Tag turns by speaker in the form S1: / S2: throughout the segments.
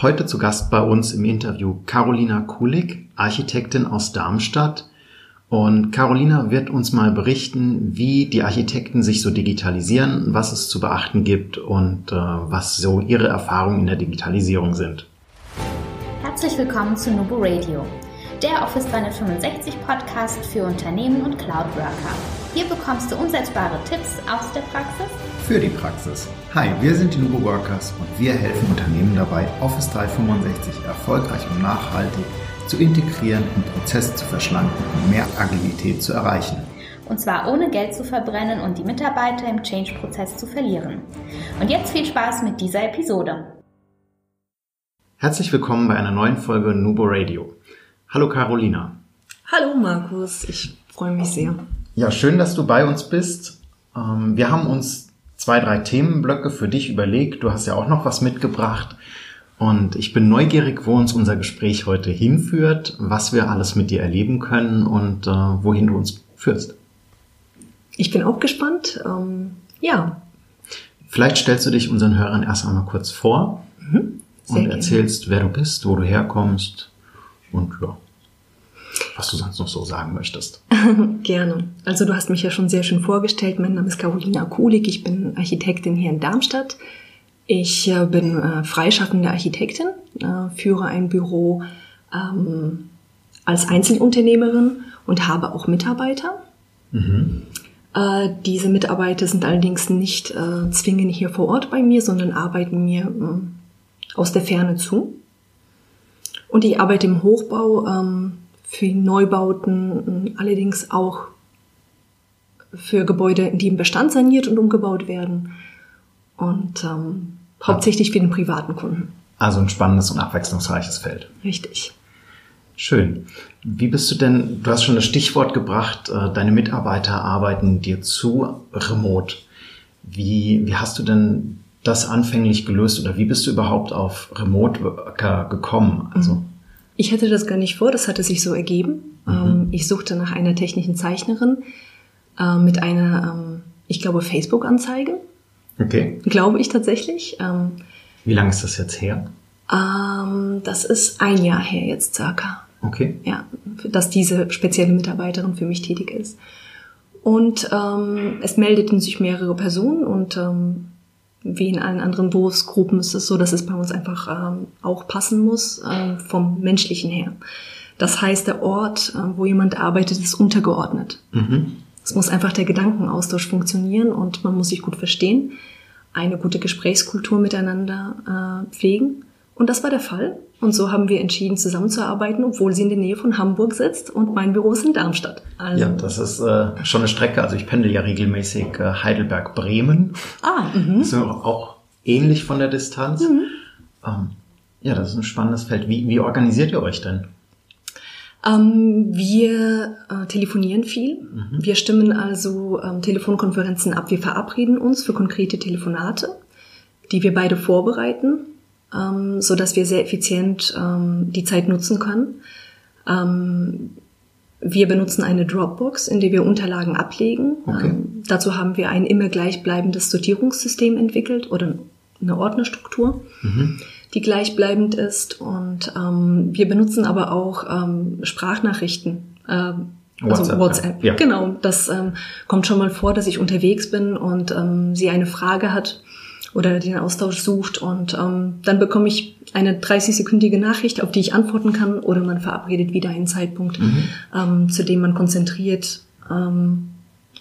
S1: Heute zu Gast bei uns im Interview Carolina Kulik, Architektin aus Darmstadt. Und Carolina wird uns mal berichten, wie die Architekten sich so digitalisieren, was es zu beachten gibt und äh, was so ihre Erfahrungen in der Digitalisierung sind.
S2: Herzlich willkommen zu Nubo Radio, der Office 365 Podcast für Unternehmen und Cloud Worker. Hier bekommst du umsetzbare Tipps aus der Praxis
S1: für die Praxis. Hi, wir sind die Nubo Workers und wir helfen Unternehmen dabei, Office 365 erfolgreich und nachhaltig zu integrieren und Prozesse zu verschlanken und mehr Agilität zu erreichen.
S2: Und zwar ohne Geld zu verbrennen und die Mitarbeiter im Change-Prozess zu verlieren. Und jetzt viel Spaß mit dieser Episode.
S1: Herzlich willkommen bei einer neuen Folge Nubo Radio. Hallo Carolina.
S3: Hallo Markus, ich freue mich sehr.
S1: Ja, schön, dass du bei uns bist. Ähm, wir haben uns zwei, drei Themenblöcke für dich überlegt. Du hast ja auch noch was mitgebracht. Und ich bin neugierig, wo uns unser Gespräch heute hinführt, was wir alles mit dir erleben können und äh, wohin du uns führst.
S3: Ich bin auch gespannt. Ähm, ja.
S1: Vielleicht stellst du dich unseren Hörern erst einmal kurz vor mhm. und erzählst, wer du bist, wo du herkommst und ja was du sonst noch so sagen möchtest.
S3: Gerne. Also du hast mich ja schon sehr schön vorgestellt. Mein Name ist Carolina Kulik. Ich bin Architektin hier in Darmstadt. Ich äh, bin äh, freischaffende Architektin, äh, führe ein Büro ähm, als Einzelunternehmerin und habe auch Mitarbeiter. Mhm. Äh, diese Mitarbeiter sind allerdings nicht äh, zwingend hier vor Ort bei mir, sondern arbeiten mir ähm, aus der Ferne zu. Und ich arbeite im Hochbau ähm, für Neubauten, allerdings auch für Gebäude, die im Bestand saniert und umgebaut werden und ähm, hauptsächlich für den privaten Kunden.
S1: Also ein spannendes und abwechslungsreiches Feld.
S3: Richtig.
S1: Schön. Wie bist du denn, du hast schon das Stichwort gebracht, äh, deine Mitarbeiter arbeiten dir zu remote. Wie, wie hast du denn das anfänglich gelöst oder wie bist du überhaupt auf Remote Worker gekommen? Also mhm.
S3: Ich hätte das gar nicht vor, das hatte sich so ergeben. Mhm. Ähm, ich suchte nach einer technischen Zeichnerin äh, mit einer, ähm, ich glaube, Facebook-Anzeige.
S1: Okay.
S3: Glaube ich tatsächlich. Ähm,
S1: Wie lange ist das jetzt her?
S3: das ist ein Jahr her jetzt circa.
S1: Okay.
S3: Ja, dass diese spezielle Mitarbeiterin für mich tätig ist. Und ähm, es meldeten sich mehrere Personen und ähm, wie in allen anderen Berufsgruppen ist es so, dass es bei uns einfach ähm, auch passen muss äh, vom menschlichen her. Das heißt, der Ort, äh, wo jemand arbeitet, ist untergeordnet. Mhm. Es muss einfach der Gedankenaustausch funktionieren und man muss sich gut verstehen, eine gute Gesprächskultur miteinander äh, pflegen. Und das war der Fall. Und so haben wir entschieden, zusammenzuarbeiten, obwohl sie in der Nähe von Hamburg sitzt und mein Büro ist in Darmstadt.
S1: Also ja, das ist äh, schon eine Strecke. Also ich pendel ja regelmäßig äh, Heidelberg-Bremen.
S3: Ah.
S1: Das ist auch ähnlich von der Distanz. Mhm. Ähm, ja, das ist ein spannendes Feld. Wie, wie organisiert ihr euch denn?
S3: Ähm, wir äh, telefonieren viel. Mhm. Wir stimmen also ähm, Telefonkonferenzen ab. Wir verabreden uns für konkrete Telefonate, die wir beide vorbereiten ähm, so dass wir sehr effizient ähm, die Zeit nutzen können. Ähm, wir benutzen eine Dropbox, in der wir Unterlagen ablegen. Okay. Ähm, dazu haben wir ein immer gleichbleibendes Sortierungssystem entwickelt oder eine Ordnerstruktur, mhm. die gleichbleibend ist. Und ähm, wir benutzen aber auch ähm, Sprachnachrichten. Äh, also WhatsApp. Ja. Genau, das ähm, kommt schon mal vor, dass ich unterwegs bin und ähm, sie eine Frage hat oder den Austausch sucht und ähm, dann bekomme ich eine 30-sekündige Nachricht, auf die ich antworten kann oder man verabredet wieder einen Zeitpunkt, mhm. ähm, zu dem man konzentriert ähm,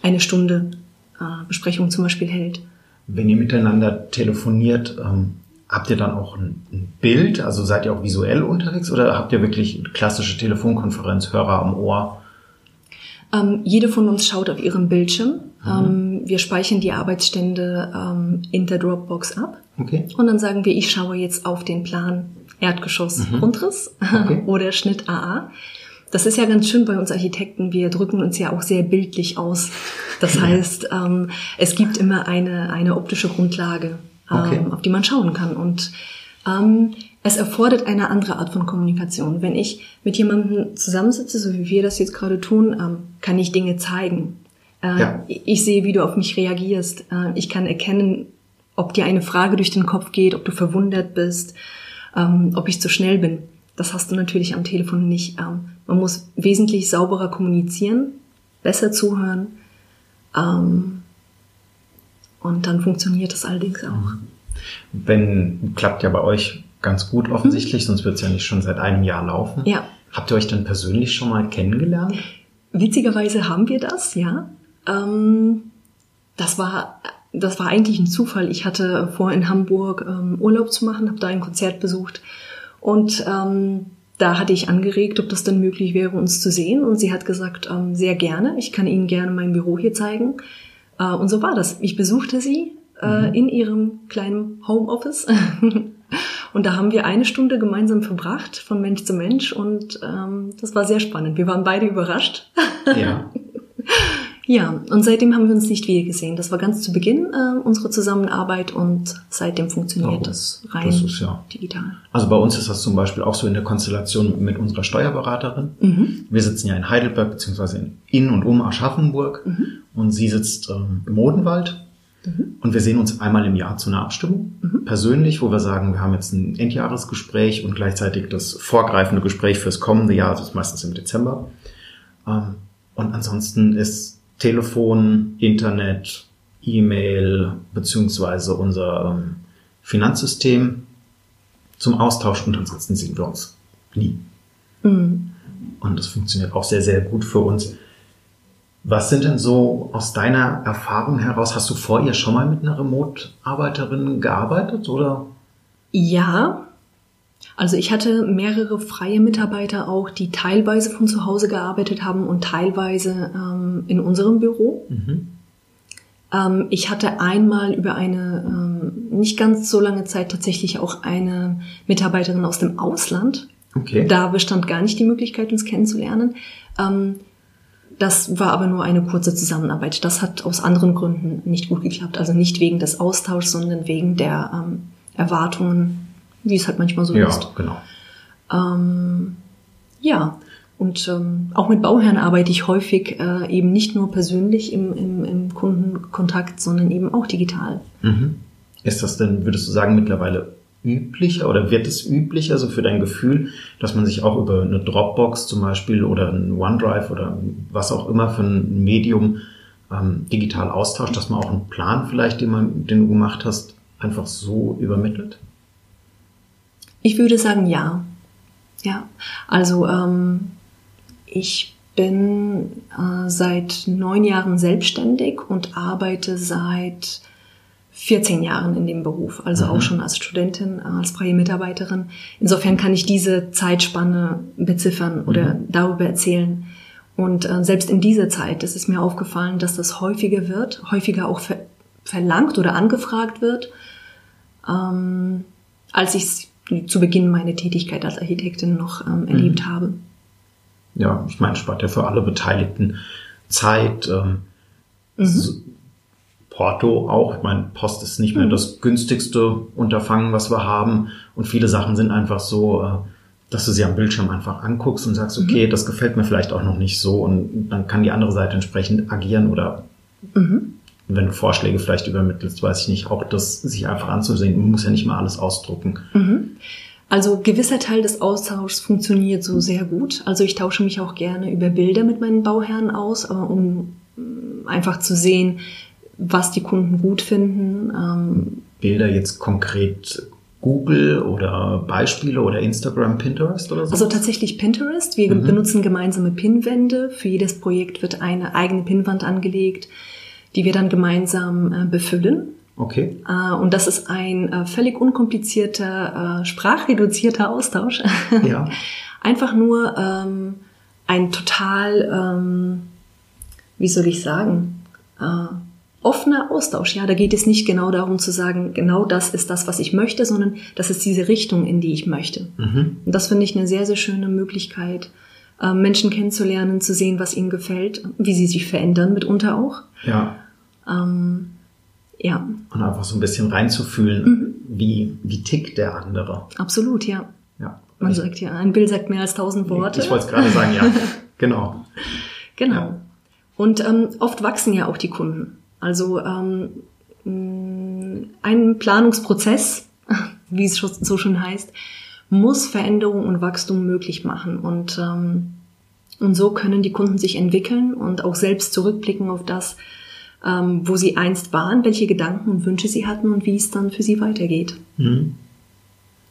S3: eine Stunde äh, Besprechung zum Beispiel hält.
S1: Wenn ihr miteinander telefoniert, ähm, habt ihr dann auch ein, ein, Bild? Also seid ihr auch visuell unterwegs oder habt ihr wirklich klassische Telefonkonferenz, Hörer am Ohr?
S3: Ähm, jede von uns schaut auf ihrem Bildschirm. Mhm. Ähm, wir speichern die Arbeitsstände ähm, in der Dropbox ab.
S1: Okay.
S3: Und dann sagen wir, ich schaue jetzt auf den Plan Erdgeschoss mhm. Grundriss okay. oder Schnitt AA. Das ist ja ganz schön bei uns Architekten. Wir drücken uns ja auch sehr bildlich aus. Das heißt, ähm, es gibt immer eine, eine optische Grundlage, ähm, okay. auf die man schauen kann. Und ähm, es erfordert eine andere Art von Kommunikation. Wenn ich mit jemandem zusammensitze, so wie wir das jetzt gerade tun, ähm, kann ich Dinge zeigen. Äh, ja. Ich sehe, wie du auf mich reagierst. Äh, ich kann erkennen, ob dir eine Frage durch den Kopf geht, ob du verwundert bist. ähm, ob ich zu schnell bin. Das hast du natürlich am Telefon nicht. Ähm, man muss wesentlich sauberer kommunizieren, besser zuhören. Ähm, und dann funktioniert das allerdings auch.
S1: Wenn, klappt ja bei euch ganz gut offensichtlich, mhm. sonst wird es ja nicht schon seit einem Jahr laufen.
S3: Ja.
S1: Habt ihr euch dann persönlich schon mal kennengelernt?
S3: Witzigerweise haben wir das, ja. Ähm, das war das war eigentlich ein Zufall. Ich hatte vor, in Hamburg ähm, Urlaub zu machen, habe da ein Konzert besucht und ähm, da hatte ich angeregt, ob das dann möglich wäre, uns zu sehen. Und sie hat gesagt, ähm, sehr gerne. Ich kann Ihnen gerne mein Büro hier zeigen. Äh, und so war das. Ich besuchte sie äh, mhm. in ihrem kleinen Homeoffice. und da haben wir eine Stunde gemeinsam verbracht, von Mensch zu Mensch. Und ähm, das war sehr spannend. Wir waren beide überrascht.
S1: Ja.
S3: Ja, und seitdem haben wir uns nicht wieder gesehen. Das war ganz zu Beginn äh, unserer Zusammenarbeit und seitdem funktioniert oh, das rein das ist, ja. digital.
S1: Also bei uns ist das zum Beispiel auch so in der Konstellation mit unserer Steuerberaterin. Mhm. Wir sitzen ja in Heidelberg beziehungsweise in und um Aschaffenburg mhm. und sie sitzt ähm, im Odenwald. Mhm. Und wir sehen uns einmal im Jahr zu einer Abstimmung, mhm. persönlich, wo wir sagen, wir haben jetzt ein Endjahresgespräch und gleichzeitig das vorgreifende Gespräch fürs kommende Jahr, das ist meistens im Dezember. Ähm, und ansonsten ist Telefon, Internet, E-Mail beziehungsweise unser ähm, Finanzsystem zum Austausch und ansonsten sehen wir uns nie. Mhm. Und das funktioniert auch sehr, sehr gut für uns. Was sind denn so aus deiner Erfahrung heraus, hast du vor ihr schon mal mit einer Remote-Arbeiterin gearbeitet oder?
S3: Ja, also ich hatte mehrere freie Mitarbeiter auch, die teilweise von zu Hause gearbeitet haben und teilweise ähm, in unserem Büro. Mhm. Ähm, ich hatte einmal über eine ähm, nicht ganz so lange Zeit tatsächlich auch eine Mitarbeiterin aus dem Ausland.
S1: Okay.
S3: Da bestand gar nicht die Möglichkeit, uns kennenzulernen. Ähm, das war aber nur eine kurze Zusammenarbeit. Das hat aus anderen Gründen nicht gut geklappt. Also nicht wegen des Austauschs, sondern wegen der ähm, Erwartungen wie es halt manchmal so
S1: ja,
S3: ist.
S1: Ja, genau.
S3: Ähm, ja, und ähm, auch mit Bauherren arbeite ich häufig äh, eben nicht nur persönlich im, im, im Kundenkontakt, sondern eben auch digital.
S1: Mhm. Ist das denn, würdest du sagen, mittlerweile üblicher oder wird es üblicher, also für dein Gefühl, dass man sich auch über eine Dropbox zum Beispiel oder ein OneDrive oder was auch immer für ein Medium ähm, digital austauscht, dass man auch einen Plan vielleicht, den, man, den du gemacht hast, einfach so übermittelt?
S3: Ich würde sagen ja. Ja, also ähm, ich bin äh, seit neun Jahren selbstständig und arbeite seit 14 Jahren in dem Beruf, also mhm. auch schon als Studentin, äh, als freie Mitarbeiterin. Insofern kann ich diese Zeitspanne beziffern oder mhm. darüber erzählen. Und äh, selbst in dieser Zeit ist es mir aufgefallen, dass das häufiger wird, häufiger auch ver verlangt oder angefragt wird, ähm, als ich es zu Beginn meine Tätigkeit als Architektin noch ähm, erlebt mhm. habe.
S1: Ja, ich meine, spart ja für alle Beteiligten Zeit. Ähm, mhm. Porto auch. Ich meine, Post ist nicht mehr mhm. das günstigste Unterfangen, was wir haben. Und viele Sachen sind einfach so, äh, dass du sie am Bildschirm einfach anguckst und sagst, okay, mhm. das gefällt mir vielleicht auch noch nicht so. Und dann kann die andere Seite entsprechend agieren oder mhm wenn du Vorschläge vielleicht übermittelst, weiß ich nicht, auch das sich einfach anzusehen. Man muss ja nicht mal alles ausdrucken.
S3: Mhm. Also gewisser Teil des Austauschs funktioniert so sehr gut. Also ich tausche mich auch gerne über Bilder mit meinen Bauherren aus, um mm, einfach zu sehen, was die Kunden gut finden. Ähm,
S1: Bilder jetzt konkret Google oder Beispiele oder Instagram, Pinterest oder so?
S3: Also tatsächlich Pinterest. Wir mhm. benutzen gemeinsame Pinwände. Für jedes Projekt wird eine eigene Pinwand angelegt die wir dann gemeinsam äh, befüllen.
S1: Okay.
S3: Äh, und das ist ein äh, völlig unkomplizierter, sprachreduzierter Austausch.
S1: Ja.
S3: Einfach nur ähm, ein total, ähm, wie soll ich sagen, äh, offener Austausch. Ja, da geht es nicht genau darum zu sagen, genau das ist das, was ich möchte, sondern das ist diese Richtung, in die ich möchte. Mhm. Und das finde ich eine sehr, sehr schöne Möglichkeit, äh, Menschen kennenzulernen, zu sehen, was ihnen gefällt, wie sie sich verändern, mitunter auch.
S1: Ja.
S3: Ähm, ja.
S1: Und einfach so ein bisschen reinzufühlen, mhm. wie, wie tickt der andere.
S3: Absolut, ja.
S1: Ja.
S3: Man sagt ja, ein Bild sagt mehr als tausend Worte.
S1: Ich wollte es gerade sagen, ja. genau.
S3: Genau. Ja. Und ähm, oft wachsen ja auch die Kunden. Also ähm, ein Planungsprozess wie es so schon heißt, muss Veränderung und Wachstum möglich machen. Und, ähm, und so können die Kunden sich entwickeln und auch selbst zurückblicken auf das, ähm, wo sie einst waren, welche Gedanken und Wünsche sie hatten und wie es dann für sie weitergeht. Mhm.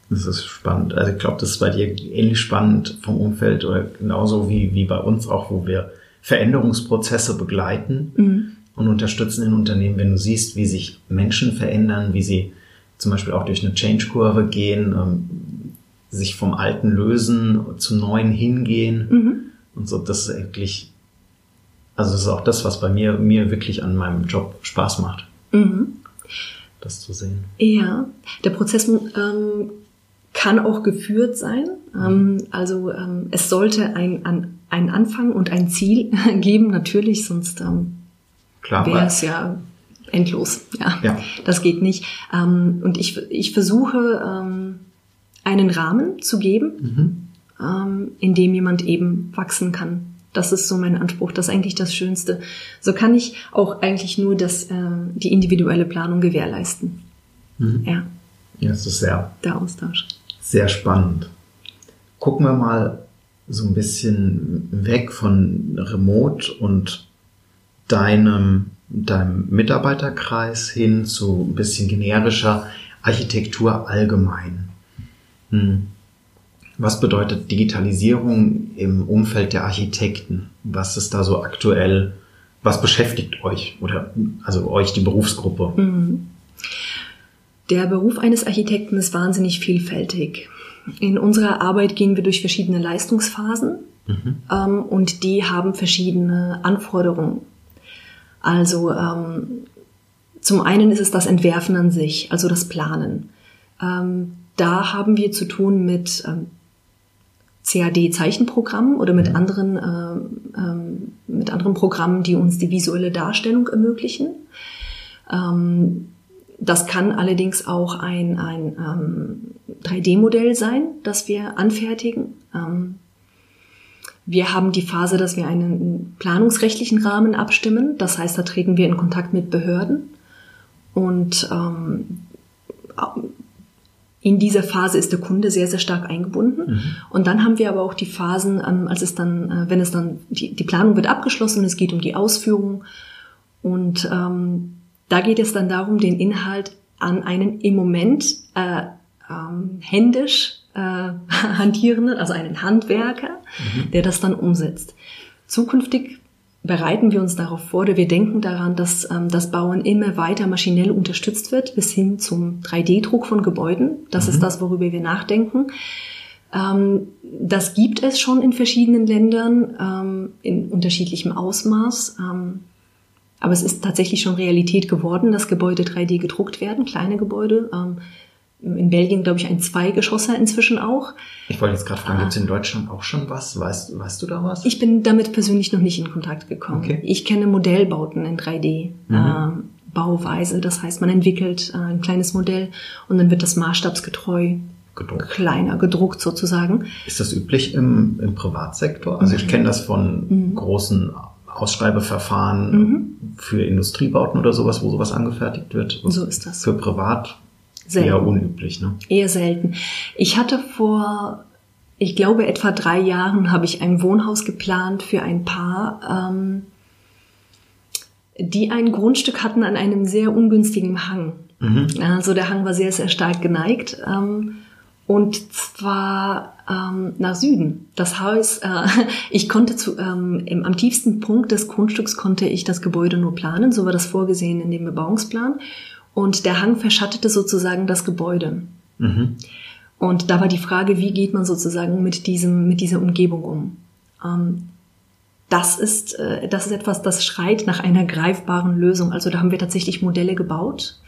S1: Das ist spannend. Also ich glaube, das ist bei dir ähnlich spannend vom Umfeld oder genauso wie, wie bei uns auch, wo wir Veränderungsprozesse begleiten mhm. und unterstützen in Unternehmen, wenn du siehst, wie sich Menschen verändern, wie sie zum Beispiel auch durch eine Change-Kurve gehen, ähm, sich vom Alten lösen, zu Neuen hingehen mhm. und so. Das ist eigentlich, also das ist auch das, was bei mir, mir wirklich an meinem Job Spaß macht. Mhm. Das zu sehen.
S3: Ja, der Prozess ähm, kann auch geführt sein. Ähm, also ähm, es sollte ein, ein, ein Anfang und ein Ziel geben, natürlich, sonst ähm, wäre es ja endlos. Ja, ja, das geht nicht. Ähm, und ich, ich versuche ähm, einen Rahmen zu geben, mhm. ähm, in dem jemand eben wachsen kann. Das ist so mein Anspruch. Das ist eigentlich das Schönste. So kann ich auch eigentlich nur das, äh, die individuelle Planung gewährleisten.
S1: Mhm. Ja. Ja, es ist sehr.
S3: Der Austausch.
S1: Sehr spannend. Gucken wir mal so ein bisschen weg von Remote und deinem, deinem Mitarbeiterkreis hin zu ein bisschen generischer Architektur allgemein. Hm. Was bedeutet Digitalisierung im Umfeld der Architekten? Was ist da so aktuell? Was beschäftigt euch oder also euch die Berufsgruppe? Mhm.
S3: Der Beruf eines Architekten ist wahnsinnig vielfältig. In unserer Arbeit gehen wir durch verschiedene Leistungsphasen mhm. ähm, und die haben verschiedene Anforderungen. Also ähm, zum einen ist es das Entwerfen an sich, also das Planen. Ähm, da haben wir zu tun mit ähm, CAD-Zeichenprogrammen oder mit anderen, äh, ähm, mit anderen Programmen, die uns die visuelle Darstellung ermöglichen. Ähm, das kann allerdings auch ein, ein ähm, 3D-Modell sein, das wir anfertigen. Ähm, wir haben die Phase, dass wir einen planungsrechtlichen Rahmen abstimmen. Das heißt, da treten wir in Kontakt mit Behörden und ähm, in dieser Phase ist der Kunde sehr, sehr stark eingebunden. Mhm. Und dann haben wir aber auch die Phasen, ähm, als es dann, äh, wenn es dann, die, die Planung wird abgeschlossen, es geht um die Ausführung. Und ähm, da geht es dann darum, den Inhalt an einen im Moment äh, ähm, händisch äh, hantierenden, also einen Handwerker, mhm. der das dann umsetzt. Zukünftig bereiten wir uns darauf vor oder wir denken daran, dass ähm, das Bauen immer weiter maschinell unterstützt wird bis hin zum 3D-Druck von Gebäuden. Das mhm. ist das, worüber wir nachdenken. Ähm, das gibt es schon in verschiedenen Ländern ähm, in unterschiedlichem Ausmaß. Ähm, aber es ist tatsächlich schon Realität geworden, dass Gebäude 3D gedruckt werden, kleine Gebäude. Ähm, in Belgien, glaube ich, ein Zweigeschosser inzwischen auch.
S1: Ich wollte jetzt gerade fragen, ah. gibt es in Deutschland auch schon was? Weißt, weißt du da was?
S3: Ich bin damit persönlich noch nicht in Kontakt gekommen. Okay. Ich kenne Modellbauten in 3D. Mhm. Äh, Bauweise, das heißt, man entwickelt äh, ein kleines Modell und dann wird das maßstabsgetreu gedruckt. kleiner gedruckt sozusagen.
S1: Ist das üblich im, im Privatsektor? Also ich kenne das von mhm. großen Ausschreibeverfahren mhm. für Industriebauten oder sowas, wo sowas angefertigt wird.
S3: So ist das.
S1: Für privat Selten. Eher unüblich, ne?
S3: Eher selten. Ich hatte vor, ich glaube, etwa drei Jahren habe ich ein Wohnhaus geplant für ein Paar, ähm, die ein Grundstück hatten an einem sehr ungünstigen Hang. Mhm. Also der Hang war sehr, sehr stark geneigt. Ähm, und zwar ähm, nach Süden. Das Haus, äh, ich konnte zu, ähm, im, am tiefsten Punkt des Grundstücks konnte ich das Gebäude nur planen, so war das vorgesehen in dem Bebauungsplan und der Hang verschattete sozusagen das Gebäude. Mhm. Und da war die Frage, wie geht man sozusagen mit diesem, mit dieser Umgebung um? Ähm, das ist, äh, das ist etwas, das schreit nach einer greifbaren Lösung. Also da haben wir tatsächlich Modelle gebaut,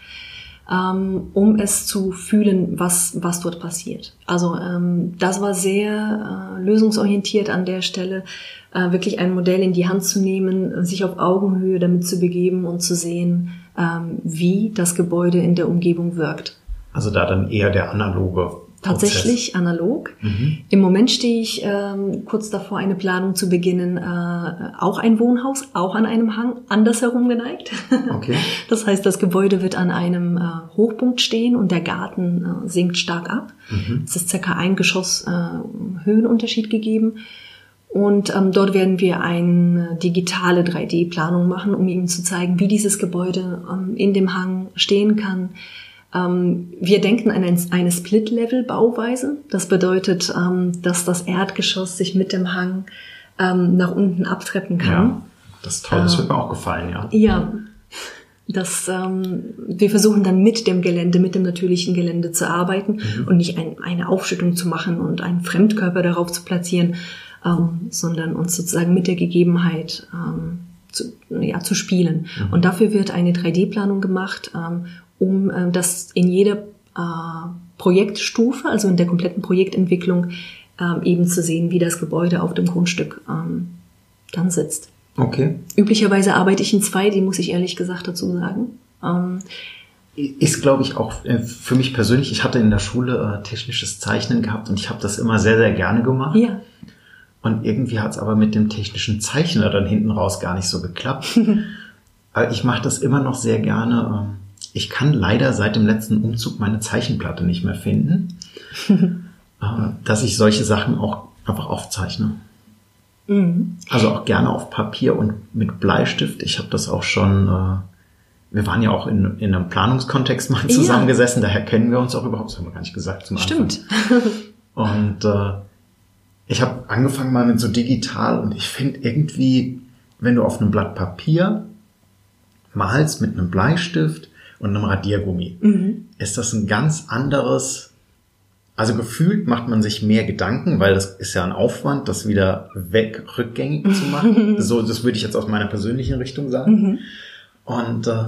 S3: ähm, um es zu fühlen, was, was dort passiert. Also ähm, das war sehr äh, lösungsorientiert an der Stelle, äh, wirklich ein Modell in die Hand zu nehmen, sich auf Augenhöhe damit zu begeben und zu sehen, wie das Gebäude in der Umgebung wirkt.
S1: Also da dann eher der analoge
S3: Tatsächlich analog. Mhm. Im Moment stehe ich ähm, kurz davor, eine Planung zu beginnen, äh, auch ein Wohnhaus, auch an einem Hang, andersherum geneigt. Okay. Das heißt, das Gebäude wird an einem äh, Hochpunkt stehen und der Garten äh, sinkt stark ab. Mhm. Es ist circa ein Geschoss äh, Höhenunterschied gegeben. Und ähm, dort werden wir eine digitale 3D-Planung machen, um Ihnen zu zeigen, wie dieses Gebäude ähm, in dem Hang stehen kann, ähm, wir denken an eine Split-Level-Bauweise. Das bedeutet, ähm, dass das Erdgeschoss sich mit dem Hang ähm, nach unten abtreppen kann. Ja,
S1: das ist toll, das wird mir auch gefallen, ja.
S3: Ja, das, ähm, wir versuchen dann mit dem Gelände, mit dem natürlichen Gelände zu arbeiten mhm. und nicht ein, eine Aufschüttung zu machen und einen Fremdkörper darauf zu platzieren, ähm, sondern uns sozusagen mit der Gegebenheit ähm, zu, ja, zu spielen. Mhm. Und dafür wird eine 3D-Planung gemacht, ähm, um äh, das in jeder äh, Projektstufe, also in der kompletten Projektentwicklung, ähm, eben zu sehen, wie das Gebäude auf dem Grundstück ähm, dann sitzt.
S1: Okay.
S3: Üblicherweise arbeite ich in zwei, die muss ich ehrlich gesagt dazu sagen. Ähm,
S1: ist, glaube ich, auch äh, für mich persönlich, ich hatte in der Schule äh, technisches Zeichnen gehabt und ich habe das immer sehr, sehr gerne gemacht.
S3: Ja.
S1: Und irgendwie hat es aber mit dem technischen Zeichner dann hinten raus gar nicht so geklappt. aber ich mache das immer noch sehr gerne. Ähm, ich kann leider seit dem letzten Umzug meine Zeichenplatte nicht mehr finden, äh, dass ich solche Sachen auch einfach aufzeichne. Mhm. Also auch gerne auf Papier und mit Bleistift. Ich habe das auch schon, äh, wir waren ja auch in, in einem Planungskontext mal zusammengesessen, ja. daher kennen wir uns auch überhaupt, das haben wir gar nicht gesagt zum
S3: Anfang. Stimmt.
S1: und äh, ich habe angefangen mal mit so digital und ich finde irgendwie, wenn du auf einem Blatt Papier malst mit einem Bleistift, und einem Radiergummi. Mhm. Ist das ein ganz anderes, also gefühlt macht man sich mehr Gedanken, weil das ist ja ein Aufwand, das wieder weg rückgängig zu machen. so, das würde ich jetzt aus meiner persönlichen Richtung sagen. Mhm. Und äh,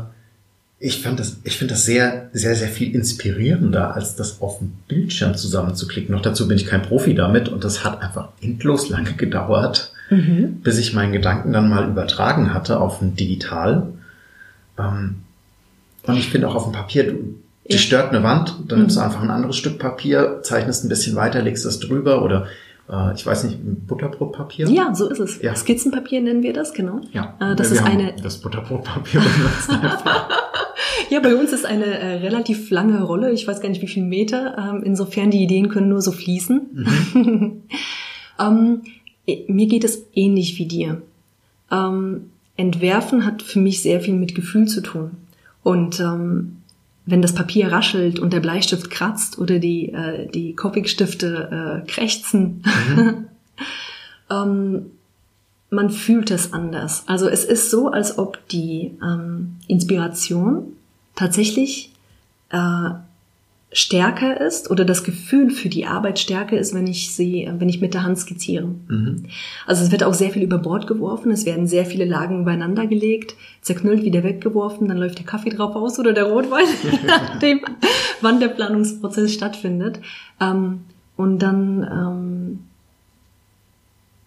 S1: ich fand das, ich finde das sehr, sehr, sehr viel inspirierender, als das auf dem Bildschirm zusammenzuklicken. Noch dazu bin ich kein Profi damit und das hat einfach endlos lange gedauert, mhm. bis ich meinen Gedanken dann mal übertragen hatte auf ein Digital. Ähm, und ich finde auch auf dem Papier, du, die stört eine Wand, dann nimmst du mhm. einfach ein anderes Stück Papier, zeichnest ein bisschen weiter, legst das drüber oder äh, ich weiß nicht, Butterbrotpapier?
S3: Ja, so ist es. Ja. Skizzenpapier nennen wir das, genau.
S1: Ja,
S3: äh, das wir ist eine.
S1: Das Butterbrotpapier benutzt
S3: Ja, bei uns ist eine äh, relativ lange Rolle, ich weiß gar nicht wie viel Meter. Ähm, insofern die Ideen können nur so fließen. Mhm. ähm, mir geht es ähnlich wie dir. Ähm, Entwerfen hat für mich sehr viel mit Gefühl zu tun. Und ähm, wenn das Papier raschelt und der Bleistift kratzt oder die, äh, die Copicstifte äh, krächzen, mhm. ähm, man fühlt es anders. Also es ist so, als ob die ähm, Inspiration tatsächlich äh, stärker ist oder das Gefühl für die Arbeit stärker ist, wenn ich sie, wenn ich mit der Hand skizziere. Mhm. Also es wird auch sehr viel über Bord geworfen, es werden sehr viele Lagen übereinander gelegt, zerknüllt, wieder weggeworfen, dann läuft der Kaffee drauf aus oder der Rotwein, je nachdem, wann der Planungsprozess stattfindet. Ähm, und dann, ähm,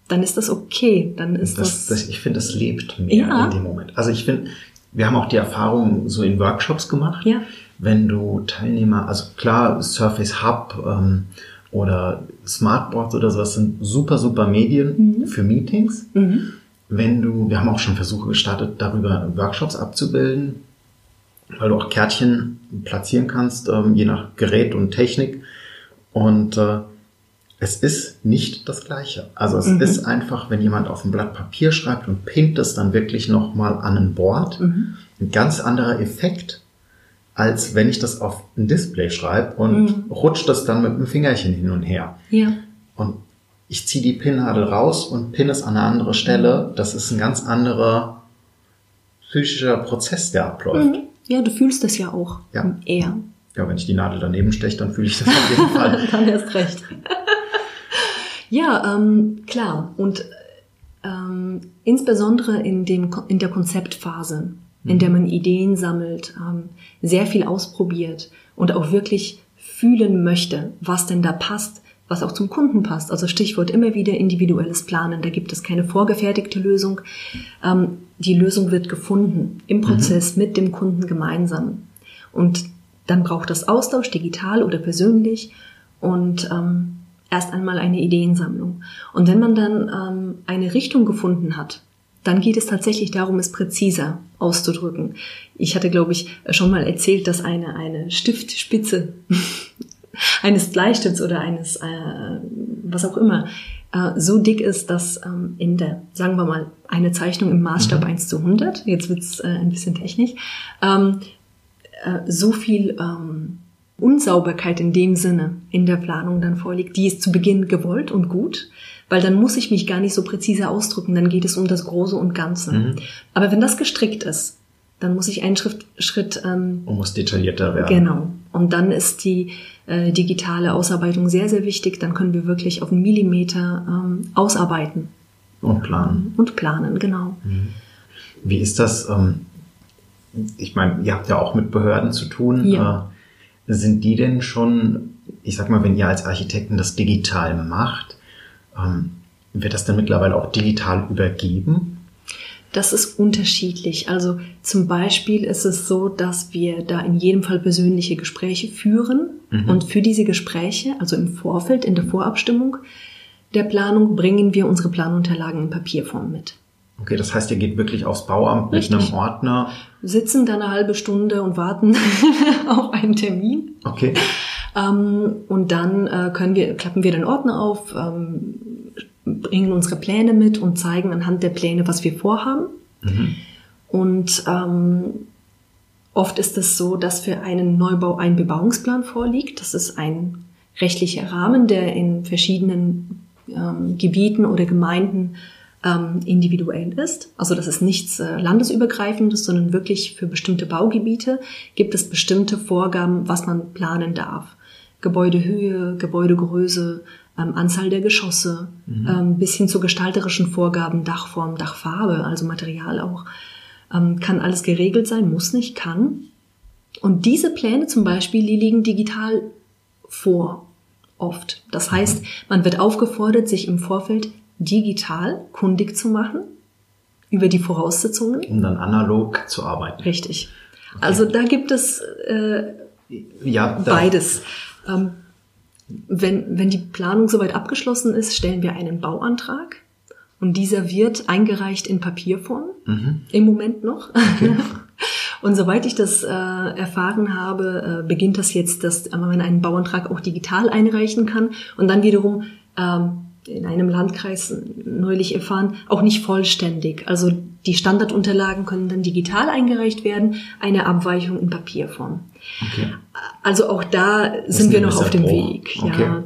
S3: dann ist das okay. Dann ist das.
S1: das, das ich finde, das lebt mehr ja. in dem Moment. Also ich finde, wir haben auch die Erfahrung so in Workshops gemacht.
S3: Ja
S1: wenn du Teilnehmer, also klar, Surface Hub ähm, oder Smartboards oder sowas sind super, super Medien mhm. für Meetings. Mhm. Wenn du, wir haben auch schon Versuche gestartet, darüber Workshops abzubilden, weil du auch Kärtchen platzieren kannst, ähm, je nach Gerät und Technik. Und äh, es ist nicht das Gleiche. Also es mhm. ist einfach, wenn jemand auf ein Blatt Papier schreibt und pinnt es dann wirklich nochmal an ein Board, mhm. ein ganz anderer Effekt, als wenn ich das auf ein Display schreibe und mhm. rutscht das dann mit dem Fingerchen hin und her.
S3: Ja.
S1: Und ich ziehe die Pinnadel raus und pinne es an eine andere Stelle. Das ist ein ganz anderer psychischer Prozess, der abläuft. Mhm.
S3: Ja, du fühlst das ja auch.
S1: Ja.
S3: Eher.
S1: Ja, wenn ich die Nadel daneben steche, dann fühle ich das auf jeden Fall.
S3: dann erst recht. Ja, ähm, klar. Und ähm, insbesondere in, dem, in der Konzeptphase in der man Ideen sammelt, ähm, sehr viel ausprobiert und auch wirklich fühlen möchte, was denn da passt, was auch zum Kunden passt. Also Stichwort immer wieder individuelles Planen. Da gibt es keine vorgefertigte Lösung. Ähm, die Lösung wird gefunden im Prozess mhm. mit dem Kunden gemeinsam. Und dann braucht das Austausch, digital oder persönlich. und ähm, erst einmal eine Ideensammlung. Und wenn man dann ähm, eine Richtung gefunden hat, dann geht es tatsächlich darum, es präziser auszudrücken. Ich hatte, glaube ich, schon mal erzählt, dass eine, eine Stiftspitze eines Bleistifts oder eines, äh, was auch immer, äh, so dick ist, dass ähm, in der, sagen wir mal, eine Zeichnung im Maßstab mhm. 1 zu 100, jetzt wird's äh, ein bisschen technisch, ähm, äh, so viel ähm, Unsauberkeit in dem Sinne in der Planung dann vorliegt, die ist zu Beginn gewollt und gut, weil dann muss ich mich gar nicht so präzise ausdrücken, dann geht es um das Große und Ganze. Mhm. Aber wenn das gestrickt ist, dann muss ich einen Schritt, Schritt
S1: ähm, und muss detaillierter werden.
S3: Genau. Und dann ist die äh, digitale Ausarbeitung sehr, sehr wichtig. Dann können wir wirklich auf einen Millimeter ähm, ausarbeiten.
S1: Und planen.
S3: Und planen, genau. Mhm.
S1: Wie ist das? Ähm, ich meine, ihr habt ja auch mit Behörden zu tun. Ja. Äh, sind die denn schon, ich sag mal, wenn ihr als Architekten das digital macht, ähm, wird das dann mittlerweile auch digital übergeben?
S3: Das ist unterschiedlich. Also zum Beispiel ist es so, dass wir da in jedem Fall persönliche Gespräche führen mhm. und für diese Gespräche, also im Vorfeld, in der Vorabstimmung der Planung, bringen wir unsere Planunterlagen in Papierform mit.
S1: Okay, das heißt, ihr geht wirklich aufs Bauamt Richtig. mit einem Ordner.
S3: Sitzen da eine halbe Stunde und warten auf einen Termin.
S1: Okay.
S3: Ähm, und dann äh, können wir, klappen wir den Ordner auf, ähm, bringen unsere Pläne mit und zeigen anhand der Pläne, was wir vorhaben. Mhm. Und ähm, oft ist es so, dass für einen Neubau ein Bebauungsplan vorliegt. Das ist ein rechtlicher Rahmen, der in verschiedenen ähm, Gebieten oder Gemeinden ähm, individuell ist. Also das ist nichts äh, landesübergreifendes, sondern wirklich für bestimmte Baugebiete gibt es bestimmte Vorgaben, was man planen darf. Gebäudehöhe, Gebäudegröße, ähm, Anzahl der Geschosse, mhm. ähm, bis hin zu gestalterischen Vorgaben, Dachform, Dachfarbe, also Material auch. Ähm, kann alles geregelt sein, muss nicht, kann. Und diese Pläne zum Beispiel, die liegen digital vor, oft. Das heißt, man wird aufgefordert, sich im Vorfeld digital kundig zu machen über die Voraussetzungen.
S1: Um dann analog zu arbeiten.
S3: Richtig. Okay. Also da gibt es äh, ja, beides. Ähm, wenn, wenn die Planung soweit abgeschlossen ist, stellen wir einen Bauantrag und dieser wird eingereicht in Papierform, mhm. im Moment noch. Okay. Und soweit ich das äh, erfahren habe, äh, beginnt das jetzt, dass man einen Bauantrag auch digital einreichen kann und dann wiederum ähm, in einem Landkreis neulich erfahren, auch nicht vollständig. Also die Standardunterlagen können dann digital eingereicht werden, eine Abweichung in Papierform. Okay. Also auch da das sind wir noch auf dem Pro. Weg. Okay. Ja.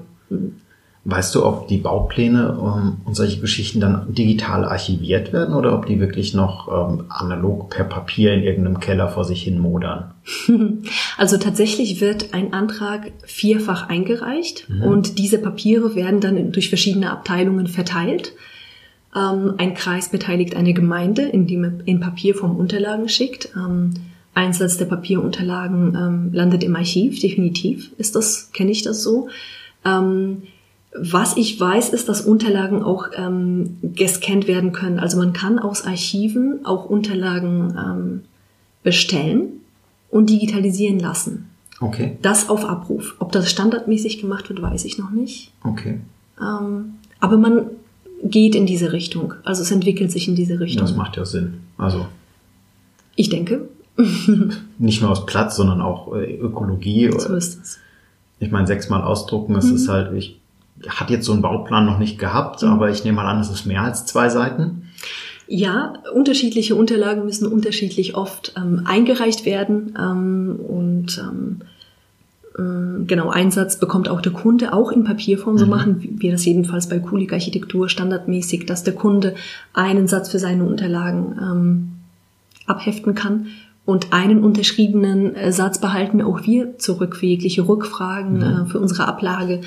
S1: Weißt du, ob die Baupläne ähm, und solche Geschichten dann digital archiviert werden oder ob die wirklich noch ähm, analog per Papier in irgendeinem Keller vor sich hin modern?
S3: Also tatsächlich wird ein Antrag vierfach eingereicht mhm. und diese Papiere werden dann durch verschiedene Abteilungen verteilt. Ähm, ein Kreis beteiligt eine Gemeinde, indem er in Papierform Unterlagen schickt. Ähm, Einsatz der Papierunterlagen ähm, landet im Archiv, definitiv ist das, kenne ich das so. Was ich weiß, ist, dass Unterlagen auch ähm, gescannt werden können. Also man kann aus Archiven auch Unterlagen ähm, bestellen und digitalisieren lassen.
S1: Okay.
S3: Das auf Abruf. Ob das standardmäßig gemacht wird, weiß ich noch nicht.
S1: Okay.
S3: Ähm, aber man geht in diese Richtung. Also es entwickelt sich in diese Richtung.
S1: Das macht ja Sinn. Also.
S3: Ich denke.
S1: nicht nur aus Platz, sondern auch äh, Ökologie.
S3: So ist es.
S1: Ich meine, sechsmal ausdrucken, es mhm. ist halt, ich hat jetzt so einen Bauplan noch nicht gehabt, mhm. aber ich nehme mal an, es ist mehr als zwei Seiten.
S3: Ja, unterschiedliche Unterlagen müssen unterschiedlich oft ähm, eingereicht werden ähm, und ähm, äh, genau Einsatz bekommt auch der Kunde auch in Papierform. So mhm. machen wir das jedenfalls bei Kulik Architektur standardmäßig, dass der Kunde einen Satz für seine Unterlagen ähm, abheften kann und einen unterschriebenen äh, Satz behalten auch wir zurück für jegliche Rückfragen mhm. äh, für unsere Ablage,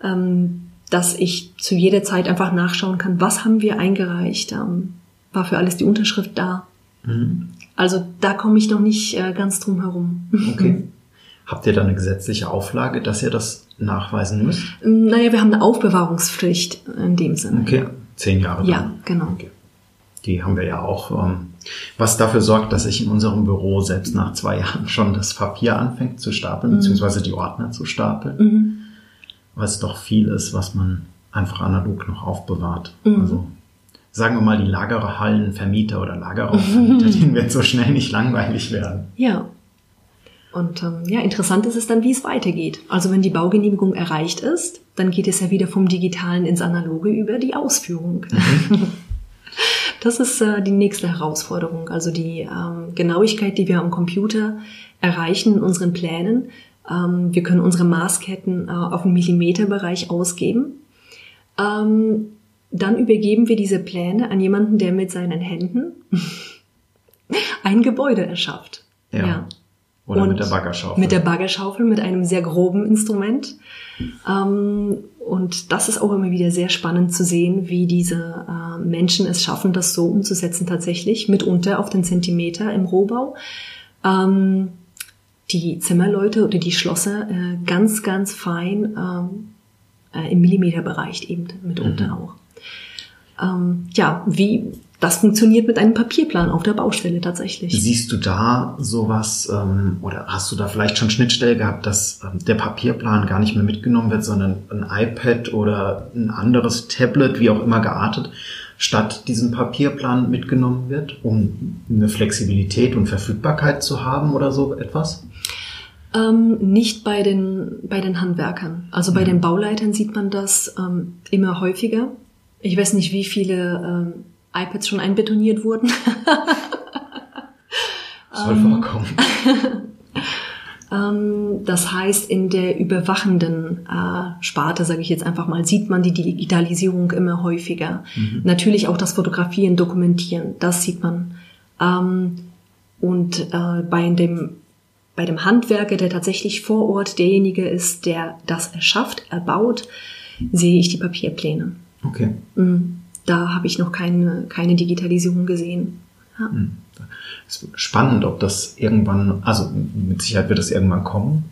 S3: dass ich zu jeder Zeit einfach nachschauen kann, was haben wir eingereicht, ähm, war für alles die Unterschrift da. Mhm. Also da komme ich noch nicht äh, ganz drum herum.
S1: Okay. Habt ihr da eine gesetzliche Auflage, dass ihr das nachweisen müsst?
S3: Naja, wir haben eine Aufbewahrungspflicht in dem Sinne.
S1: Okay, zehn Jahre.
S3: Dann. Ja, genau.
S1: Okay. Die haben wir ja auch. Ähm, was dafür sorgt, dass sich in unserem Büro selbst nach zwei Jahren schon das Papier anfängt zu stapeln, mhm. beziehungsweise die Ordner zu stapeln. Mhm. Weil es doch viel ist, was man einfach analog noch aufbewahrt. Mhm. Also sagen wir mal, die Lagerhallenvermieter oder Lagerraumvermieter, denen wird so schnell nicht langweilig werden.
S3: Ja. Und ähm, ja, interessant ist es dann, wie es weitergeht. Also wenn die Baugenehmigung erreicht ist, dann geht es ja wieder vom Digitalen ins Analoge über die Ausführung. Mhm. Das ist äh, die nächste Herausforderung. Also die ähm, Genauigkeit, die wir am Computer erreichen in unseren Plänen. Ähm, wir können unsere Maßketten äh, auf den Millimeterbereich ausgeben. Ähm, dann übergeben wir diese Pläne an jemanden, der mit seinen Händen ein Gebäude erschafft.
S1: Ja. ja. Oder und mit der Baggerschaufel.
S3: Mit der Baggerschaufel, mit einem sehr groben Instrument. Ähm, und das ist auch immer wieder sehr spannend zu sehen, wie diese äh, Menschen es schaffen, das so umzusetzen tatsächlich, mitunter auf den Zentimeter im Rohbau. Die Zimmerleute oder die Schlosser äh, ganz, ganz fein ähm, äh, im Millimeterbereich eben mitunter mhm. auch. Ähm, ja, wie das funktioniert mit einem Papierplan auf der Baustelle tatsächlich.
S1: Siehst du da sowas ähm, oder hast du da vielleicht schon Schnittstelle gehabt, dass ähm, der Papierplan gar nicht mehr mitgenommen wird, sondern ein iPad oder ein anderes Tablet, wie auch immer geartet, statt diesem Papierplan mitgenommen wird, um eine Flexibilität und Verfügbarkeit zu haben oder so etwas?
S3: Ähm, nicht bei den, bei den Handwerkern. Also bei mhm. den Bauleitern sieht man das ähm, immer häufiger. Ich weiß nicht, wie viele ähm, iPads schon einbetoniert wurden.
S1: Soll vorkommen.
S3: Ähm, das heißt, in der überwachenden äh, Sparte, sage ich jetzt einfach mal, sieht man die Digitalisierung immer häufiger. Mhm. Natürlich auch das Fotografieren, Dokumentieren, das sieht man. Ähm, und äh, bei dem bei dem Handwerker, der tatsächlich vor Ort derjenige ist, der das erschafft, erbaut, sehe ich die Papierpläne.
S1: Okay.
S3: Mhm da habe ich noch keine, keine Digitalisierung gesehen. Ja. Hm.
S1: Spannend, ob das irgendwann, also mit Sicherheit wird das irgendwann kommen,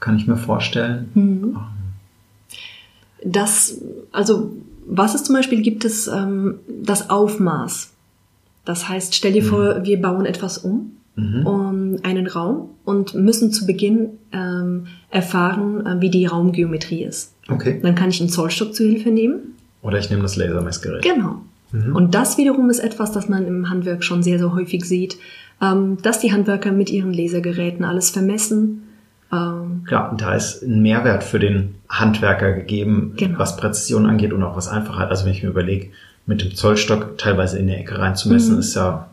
S1: kann ich mir vorstellen. Mhm.
S3: Das, also was es zum Beispiel gibt, ist ähm, das Aufmaß. Das heißt, stell dir mhm. vor, wir bauen etwas um, mhm. um einen Raum und müssen zu Beginn ähm, erfahren, äh, wie die Raumgeometrie ist.
S1: Okay.
S3: Dann kann ich einen Zollstock zu Hilfe nehmen
S1: oder ich nehme das Lasermessgerät.
S3: Genau. Mhm. Und das wiederum ist etwas, das man im Handwerk schon sehr, sehr häufig sieht, ähm, dass die Handwerker mit ihren Lasergeräten alles vermessen.
S1: Ähm, Klar, da ist ein Mehrwert für den Handwerker gegeben, genau. was Präzision angeht und auch was Einfachheit. Also wenn ich mir überlege, mit dem Zollstock teilweise in die Ecke reinzumessen, mhm. ist ja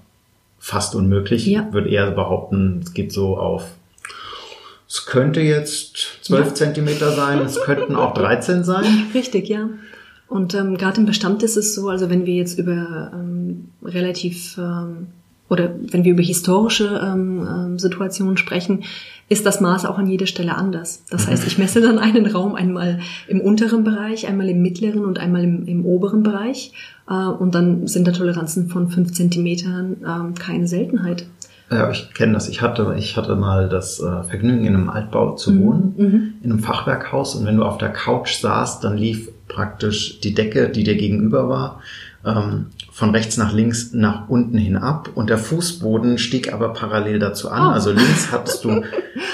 S1: fast unmöglich. Ja. Würde eher behaupten, es geht so auf es könnte jetzt 12 ja. Zentimeter sein, es könnten auch 13 sein.
S3: Richtig, ja. Und ähm, gerade im Bestand ist es so, also wenn wir jetzt über ähm, relativ ähm, oder wenn wir über historische ähm, ähm, Situationen sprechen, ist das Maß auch an jeder Stelle anders. Das heißt, ich messe dann einen Raum einmal im unteren Bereich, einmal im mittleren und einmal im, im oberen Bereich. Äh, und dann sind da Toleranzen von fünf Zentimetern äh, keine Seltenheit.
S1: Ja, ich kenne das. Ich hatte, ich hatte mal das äh, Vergnügen, in einem Altbau zu mhm. wohnen, mhm. in einem Fachwerkhaus. Und wenn du auf der Couch saßt, dann lief praktisch die Decke, die dir gegenüber war, ähm, von rechts nach links nach unten hin ab und der Fußboden stieg aber parallel dazu an. Oh. Also links hattest du,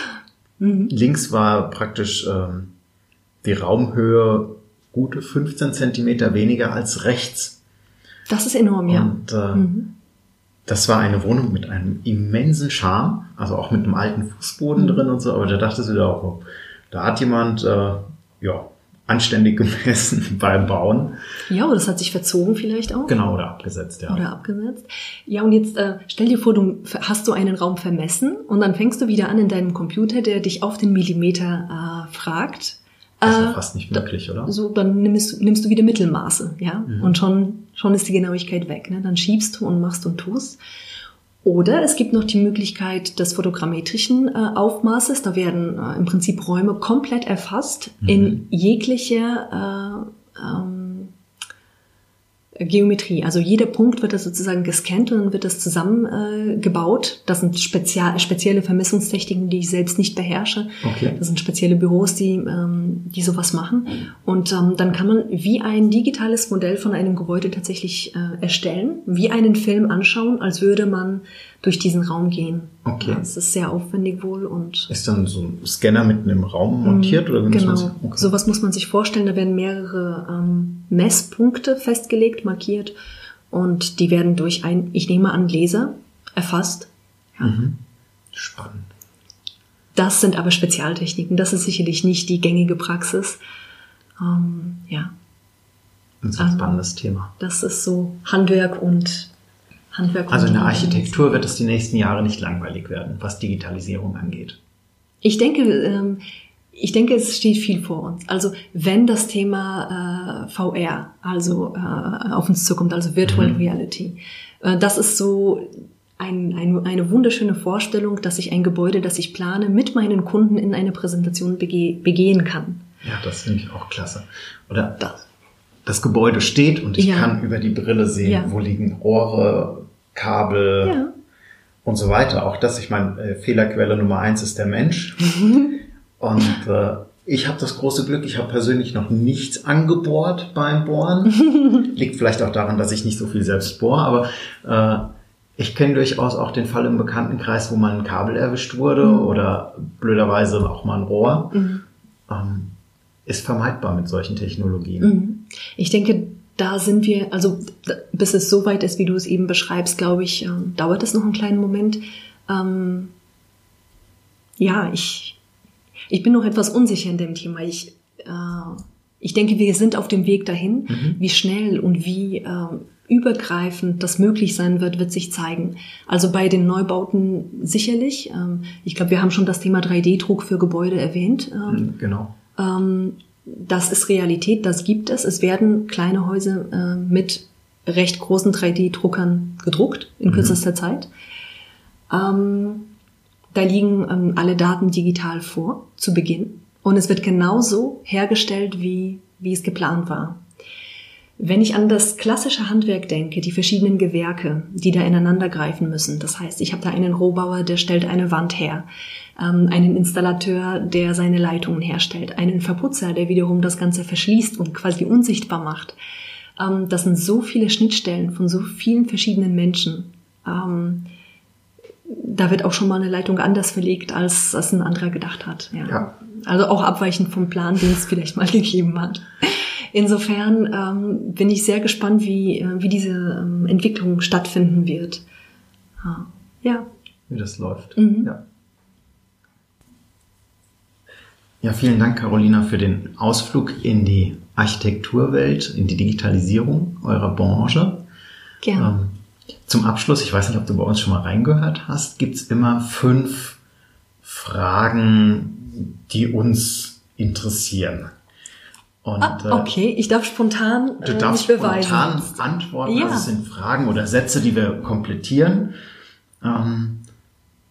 S1: mhm. links war praktisch ähm, die Raumhöhe gute 15 Zentimeter weniger als rechts.
S3: Das ist enorm, ja.
S1: Und, äh, mhm. Das war eine Wohnung mit einem immensen Charme, also auch mit einem alten Fußboden mhm. drin und so, aber da dachtest du dir auch, oh, da hat jemand, äh, ja, anständig gemessen beim Bauen.
S3: Ja, oder das hat sich verzogen vielleicht auch.
S1: Genau, oder abgesetzt, ja.
S3: Oder abgesetzt. Ja, und jetzt äh, stell dir vor, du hast du einen Raum vermessen und dann fängst du wieder an in deinem Computer, der dich auf den Millimeter äh, fragt.
S1: Das ist ja äh, fast nicht möglich, oder?
S3: So, dann nimmst, nimmst du wieder Mittelmaße, ja. Mhm. Und schon, schon ist die Genauigkeit weg. Ne? Dann schiebst du und machst und tust. Oder es gibt noch die Möglichkeit des fotogrammetrischen äh, Aufmaßes. Da werden äh, im Prinzip Räume komplett erfasst mhm. in jeglicher äh, ähm, Geometrie. Also jeder Punkt wird da sozusagen gescannt und dann wird das zusammengebaut. Äh, das sind spezial, spezielle Vermessungstechniken, die ich selbst nicht beherrsche. Okay. Das sind spezielle Büros, die, ähm, die sowas machen. Und ähm, dann kann man wie ein digitales Modell von einem Gebäude tatsächlich äh, erstellen, wie einen Film anschauen, als würde man durch diesen Raum gehen.
S1: Okay.
S3: Ja, es ist sehr aufwendig wohl und
S1: Ist dann so ein Scanner mitten im Raum montiert oder wie muss man
S3: genau.
S1: sich- okay.
S3: Sowas muss man sich vorstellen. Da werden mehrere ähm, Messpunkte festgelegt, markiert und die werden durch ein, ich nehme an, Laser erfasst.
S1: Spannend.
S3: Das sind aber Spezialtechniken. Das ist sicherlich nicht die gängige Praxis. Ähm, ja,
S1: Das ist ein
S3: Ähm,
S1: spannendes Thema.
S3: das ist so Handwerk und Handwerk.
S1: Also in der Architektur wird es die nächsten Jahre nicht langweilig werden, was Digitalisierung angeht.
S3: Ich denke, ähm, ich denke, es steht viel vor uns. Also wenn das Thema äh, VR also äh, auf uns zukommt, also Virtual Reality, äh, das ist so ein, ein, eine wunderschöne Vorstellung, dass ich ein Gebäude, das ich plane, mit meinen Kunden in eine Präsentation bege begehen kann.
S1: Ja, das finde ich auch klasse. Oder
S3: Das.
S1: das Gebäude steht und ich
S3: Ja.
S1: kann über die Brille sehen,
S3: Ja.
S1: wo liegen Rohre, Kabel
S3: Ja.
S1: und so weiter. Auch das, ich meine, äh, Fehlerquelle Nummer eins ist der Mensch. und äh, ich habe das große Glück, ich habe persönlich noch nichts angebohrt beim Bohren. Liegt vielleicht auch daran, dass ich nicht so viel selbst bohre, aber äh, ich kenne durchaus auch den Fall im Bekanntenkreis, wo mal ein Kabel erwischt wurde oder blöderweise auch mal ein Rohr. Ähm, ist vermeidbar mit solchen Technologien.
S3: Mhm. Ich denke, da sind wir, also bis es so weit ist, wie du es eben beschreibst, glaube ich, ähm, dauert es noch einen kleinen Moment. Ähm, ja, ich, ich bin noch etwas unsicher in dem Thema. Ich, äh, ich denke, wir sind auf dem Weg dahin. Wie schnell und wie ähm, übergreifend das möglich sein wird, wird sich zeigen. Also bei den Neubauten sicherlich. Ähm, ich glaube, wir haben schon das Thema 3D-Druck für Gebäude erwähnt. Ähm,
S1: Genau.
S3: ähm, das ist Realität, das gibt es. Es werden kleine Häuser äh, mit recht großen 3D-Druckern gedruckt in kürzester Zeit. Ähm, da liegen ähm, alle Daten digital vor zu Beginn und es wird genauso hergestellt, wie, wie es geplant war. Wenn ich an das klassische Handwerk denke, die verschiedenen Gewerke, die da ineinander greifen müssen, das heißt, ich habe da einen Rohbauer, der stellt eine Wand her, ähm, einen Installateur, der seine Leitungen herstellt, einen Verputzer, der wiederum das Ganze verschließt und quasi unsichtbar macht. Ähm, das sind so viele Schnittstellen von so vielen verschiedenen Menschen. Ähm, da wird auch schon mal eine Leitung anders verlegt, als es ein anderer gedacht hat. Ja.
S1: Ja.
S3: Also auch abweichend vom Plan, den es vielleicht mal gegeben hat. Insofern ähm, bin ich sehr gespannt, wie, äh, wie diese ähm, Entwicklung stattfinden wird. Ah, Ja,
S1: wie das läuft.
S3: Mhm.
S1: Ja. Ja, vielen Dank, Carolina, für den Ausflug in die Architekturwelt, in die Digitalisierung eurer Branche.
S3: gerne.
S1: Ähm, zum Abschluss, ich weiß nicht, ob du bei uns schon mal reingehört hast, gibt's immer fünf Fragen, die uns interessieren. Und,
S3: ah,
S1: äh,
S3: okay, ich darf spontan
S1: Du
S3: äh,
S1: darfst
S3: mich beweisen.
S1: spontan antworten.
S3: Ja.
S1: Also es sind Fragen oder Sätze, die wir komplettieren. Ähm,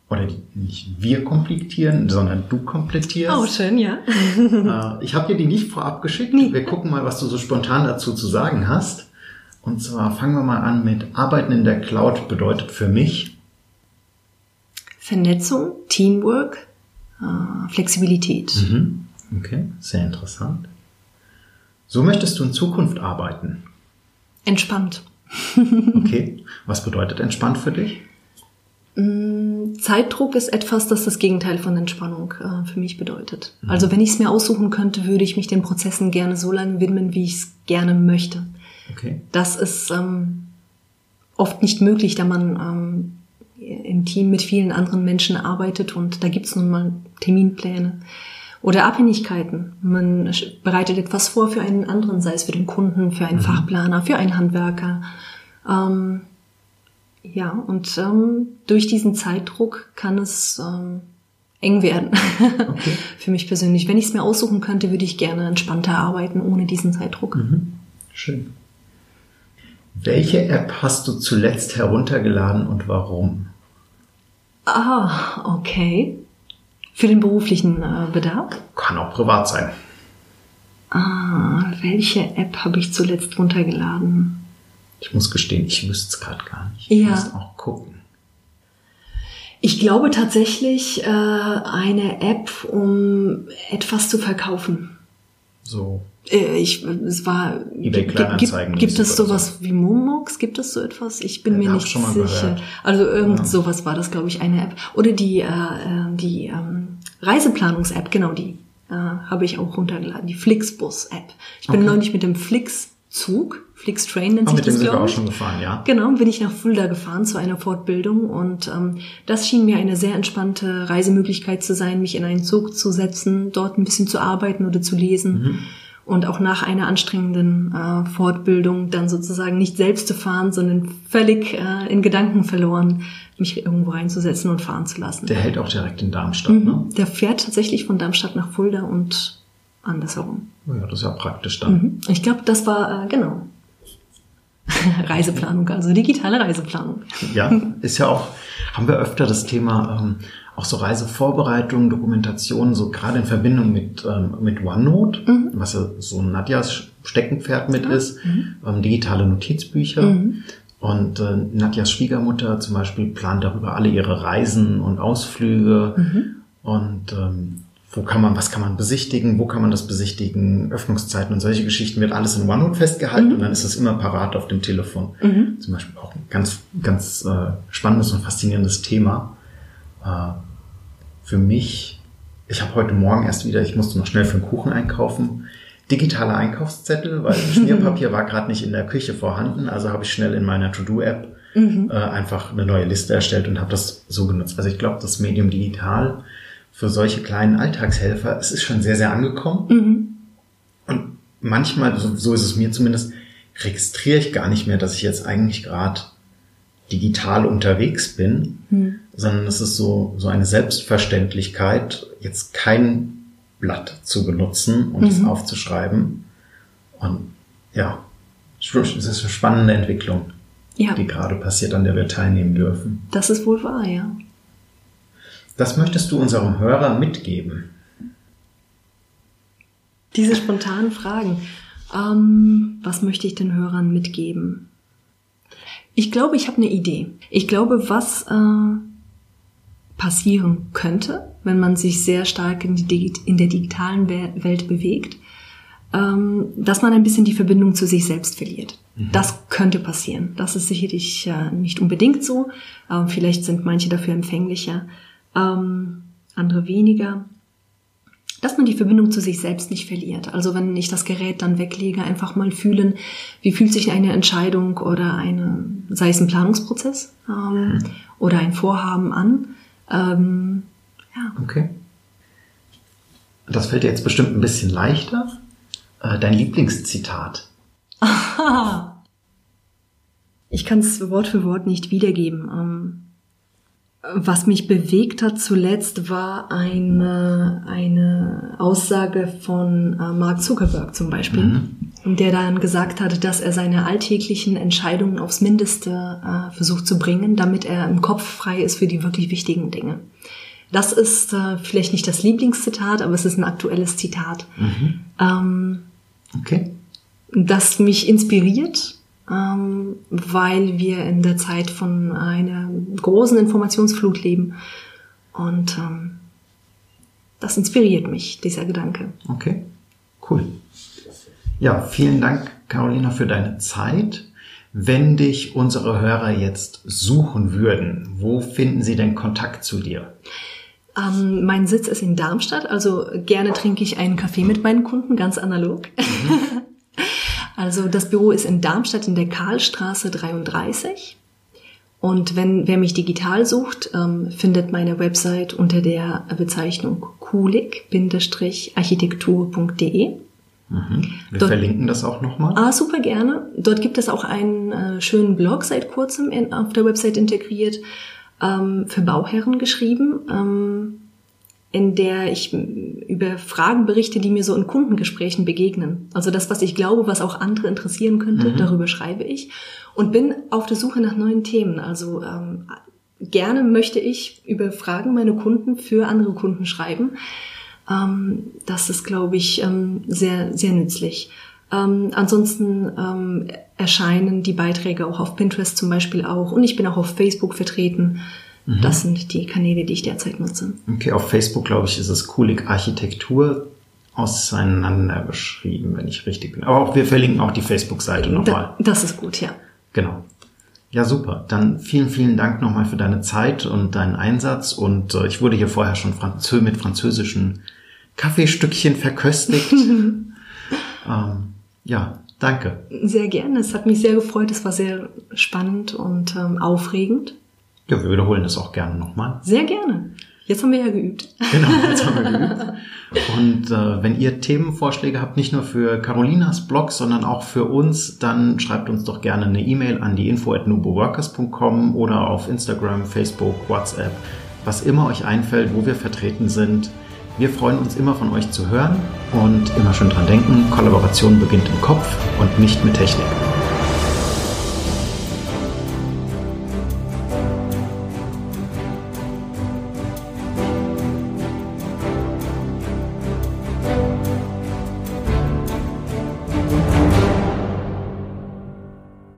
S1: oder nicht wir komplettieren, sondern du komplettierst.
S3: Oh, schön, ja.
S1: Äh, ich habe dir die nicht vorab geschickt. Wir gucken mal, was du so spontan dazu zu sagen hast. Und zwar fangen wir mal an mit Arbeiten in der Cloud bedeutet für mich.
S3: Vernetzung, Teamwork, äh, Flexibilität.
S1: Mhm. Okay, sehr interessant. So möchtest du in Zukunft arbeiten.
S3: Entspannt.
S1: Okay, was bedeutet entspannt für dich?
S3: Zeitdruck ist etwas, das das Gegenteil von Entspannung äh, für mich bedeutet. Also wenn ich es mir aussuchen könnte, würde ich mich den Prozessen gerne so lange widmen, wie ich es gerne möchte.
S1: Okay.
S3: Das ist ähm, oft nicht möglich, da man ähm, im Team mit vielen anderen Menschen arbeitet und da gibt es nun mal Terminpläne oder Abhängigkeiten. Man bereitet etwas vor für einen anderen, sei es für den Kunden, für einen Fachplaner, für einen Handwerker. Ähm, ja, und ähm, durch diesen Zeitdruck kann es ähm, eng werden.
S1: Okay.
S3: Für mich persönlich. Wenn ich es mir aussuchen könnte, würde ich gerne entspannter arbeiten ohne diesen Zeitdruck.
S1: Schön. Welche App hast du zuletzt heruntergeladen und warum?
S3: Ah, okay. Für den beruflichen äh, Bedarf?
S1: Kann auch privat sein.
S3: Ah, welche App habe ich zuletzt runtergeladen?
S1: Ich muss gestehen, ich wüsste es gerade gar nicht.
S3: Ja.
S1: Ich muss auch gucken.
S3: Ich glaube tatsächlich äh, eine App, um etwas zu verkaufen.
S1: So
S3: Äh, ich, es war.
S1: eBay Kleinanzeigen.
S3: Gibt, gibt es sowas wie Momox? Gibt es so etwas? Ich bin
S1: Ja,
S3: mir nicht sicher.
S1: gehört.
S3: Also irgend
S1: Ja.
S3: sowas war das, glaube ich, eine App. Oder die, äh, äh, die ähm, Reiseplanungs-App, genau die äh, habe ich auch runtergeladen. Die Flixbus-App. Ich bin
S1: Okay.
S3: neulich mit dem Flix-Zug, Flix-Train nennt sich
S1: mit dem
S3: das,
S1: sind wir
S3: glaube
S1: auch
S3: ich.
S1: schon gefahren, ja.
S3: Genau, bin ich nach Fulda gefahren zu einer Fortbildung und ähm, das schien mir eine sehr entspannte Reisemöglichkeit zu sein, mich in einen Zug zu setzen, dort ein bisschen zu arbeiten oder zu lesen
S1: Mhm.
S3: und auch nach einer anstrengenden äh, Fortbildung dann sozusagen nicht selbst zu fahren, sondern völlig äh, in Gedanken verloren, mich irgendwo reinzusetzen und fahren zu lassen.
S1: Der hält auch direkt in Darmstadt, ne?
S3: Mhm. Der fährt tatsächlich von Darmstadt nach Fulda und andersherum.
S1: Ja, das ist ja praktisch dann.
S3: Mhm. Ich glaube, das war äh, genau Reiseplanung, also digitale Reiseplanung.
S1: Ja, ist ja auch, haben wir öfter das Thema, ähm, auch so Reisevorbereitung, Dokumentation, so gerade in Verbindung mit, ähm, mit OneNote, was ja so Nadjas Steckenpferd mit ist, ähm, digitale Notizbücher. Und äh, Nadjas Schwiegermutter zum Beispiel plant darüber alle ihre Reisen und Ausflüge und ähm, wo kann man, was kann man besichtigen, wo kann man das besichtigen, Öffnungszeiten und solche Geschichten wird alles in OneNote festgehalten und dann ist es immer parat auf dem Telefon. Zum Beispiel auch ein ganz, ganz äh, spannendes und faszinierendes Thema. Äh, für mich, ich habe heute Morgen erst wieder, ich musste noch schnell für einen Kuchen einkaufen, digitaler Einkaufszettel, weil Schmierpapier war gerade nicht in der Küche vorhanden, also habe ich schnell in meiner To-Do-App äh, einfach eine neue Liste erstellt und habe das so genutzt. Also ich glaube, das Medium digital für solche kleinen Alltagshelfer, es ist schon sehr, sehr angekommen. Und manchmal, so, so ist es mir zumindest, registriere ich gar nicht mehr, dass ich jetzt eigentlich gerade digital unterwegs bin, sondern es ist so, so eine Selbstverständlichkeit, jetzt kein Blatt zu benutzen und es aufzuschreiben. Und ja, es ist eine spannende Entwicklung,
S3: Ja,
S1: die gerade passiert, an der wir teilnehmen dürfen.
S3: das ist wohl wahr, ja.
S1: Das möchtest du unserem Hörer mitgeben?
S3: Diese spontanen Fragen. Ähm, was möchte ich den Hörern mitgeben? Ich glaube, ich habe eine Idee. Ich glaube, was äh, passieren könnte, wenn man sich sehr stark in, in der digitalen We Welt bewegt, ähm, dass man ein bisschen die Verbindung zu sich selbst verliert. Das könnte passieren. Das ist sicherlich äh, nicht unbedingt so. Ähm, vielleicht sind manche dafür empfänglicher, ähm, andere weniger dass man die Verbindung zu sich selbst nicht verliert. Also wenn ich das Gerät dann weglege, einfach mal fühlen, wie fühlt sich eine Entscheidung oder eine, sei es ein Planungsprozess ähm, oder ein Vorhaben an. Ähm, ja.
S1: Okay. Das fällt dir jetzt bestimmt ein bisschen leichter. Äh, Dein Lieblingszitat.
S3: Ich kann es Wort für Wort nicht wiedergeben. Was mich bewegt hat zuletzt war eine, eine Aussage von äh, Mark Zuckerberg zum Beispiel, der dann gesagt hat, dass er seine alltäglichen Entscheidungen aufs Mindeste äh, versucht zu bringen, damit er im Kopf frei ist für die wirklich wichtigen Dinge. Das ist äh, vielleicht nicht das Lieblingszitat, aber es ist ein aktuelles Zitat, ähm,
S1: Okay.
S3: das mich inspiriert, ähm, weil wir in der Zeit von einer großen Informationsflut leben. Und ähm, das inspiriert mich, dieser Gedanke.
S1: Okay. Cool. Ja, vielen Dank, Carolina, für deine Zeit. Wenn dich unsere Hörer jetzt suchen würden, wo finden sie denn Kontakt zu dir?
S3: Ähm, mein Sitz ist in Darmstadt, also gerne trinke ich einen Kaffee mit meinen Kunden, ganz analog. also das Büro ist in Darmstadt in der Karlstraße 33. Und wenn wer mich digital sucht, ähm, findet meine Website unter der Bezeichnung kulik-architektur.de.
S1: Wir
S3: Dort-
S1: verlinken das auch nochmal.
S3: Ah, super gerne. Dort gibt es auch einen äh, schönen Blog seit kurzem in, auf der Website integriert, ähm, für Bauherren geschrieben, ähm, in der ich über Fragen berichte, die mir so in Kundengesprächen begegnen. Also das, was ich glaube, was auch andere interessieren könnte, darüber schreibe ich und bin auf der Suche nach neuen Themen. Also ähm, gerne möchte ich über Fragen meiner Kunden für andere Kunden schreiben. Ähm, das ist, glaube ich, ähm, sehr, sehr nützlich. Ähm, ansonsten ähm, erscheinen die Beiträge auch auf Pinterest zum Beispiel auch und ich bin auch auf Facebook vertreten. Das sind die Kanäle, die ich derzeit nutze.
S1: Okay, auf Facebook, glaube ich, ist es Kulik Architektur auseinandergeschrieben, wenn ich richtig bin. Aber auch wir verlinken auch die Facebook-Seite nochmal.
S3: Das ist gut, ja.
S1: Genau. Ja, super. Dann vielen, vielen Dank nochmal für deine Zeit und deinen Einsatz. Und äh, ich wurde hier vorher schon Franzö mit französischen Kaffeestückchen verköstigt. ähm, ja, danke.
S3: Sehr gerne. Es hat mich sehr gefreut. Es war sehr spannend und ähm, aufregend.
S1: Ja, wir wiederholen das auch gerne nochmal.
S3: Sehr gerne. Jetzt haben wir ja geübt.
S1: Genau, jetzt haben wir geübt. Und äh, wenn ihr Themenvorschläge habt, nicht nur für Carolinas Blog, sondern auch für uns, dann schreibt uns doch gerne eine E-Mail an die info at nuboworkers.com oder auf Instagram, Facebook, WhatsApp, was immer euch einfällt, wo wir vertreten sind. Wir freuen uns immer von euch zu hören und immer schön dran denken, Kollaboration beginnt im Kopf und nicht mit Technik.